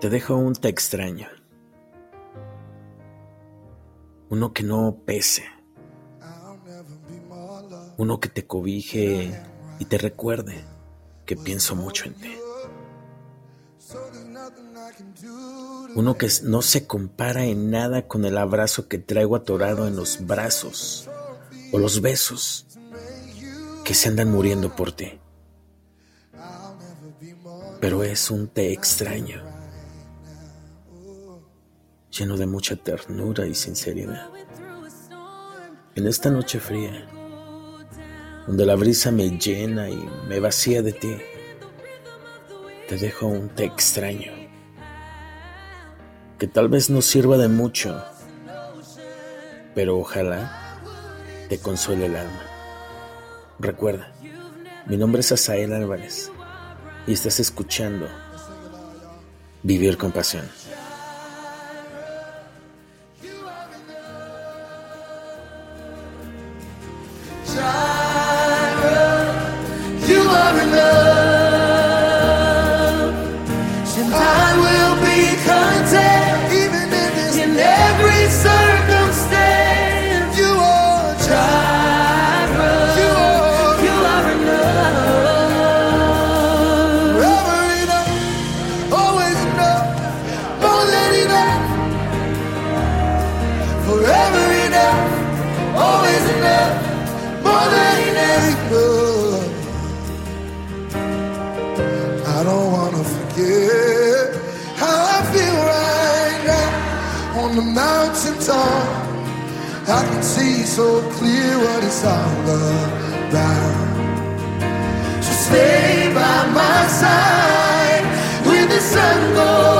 Te dejo un te extraño. Uno que no pese. Uno que te cobije y te recuerde que pienso mucho en ti. Uno que no se compara en nada con el abrazo que traigo atorado en los brazos o los besos que se andan muriendo por ti. Pero es un te extraño lleno de mucha ternura y sinceridad. En esta noche fría, donde la brisa me llena y me vacía de ti, te dejo un té extraño, que tal vez no sirva de mucho, pero ojalá te consuele el alma. Recuerda, mi nombre es Asael Álvarez y estás escuchando Vivir con Pasión. I can see so clear what it's all about. So stay by my side when the sun goes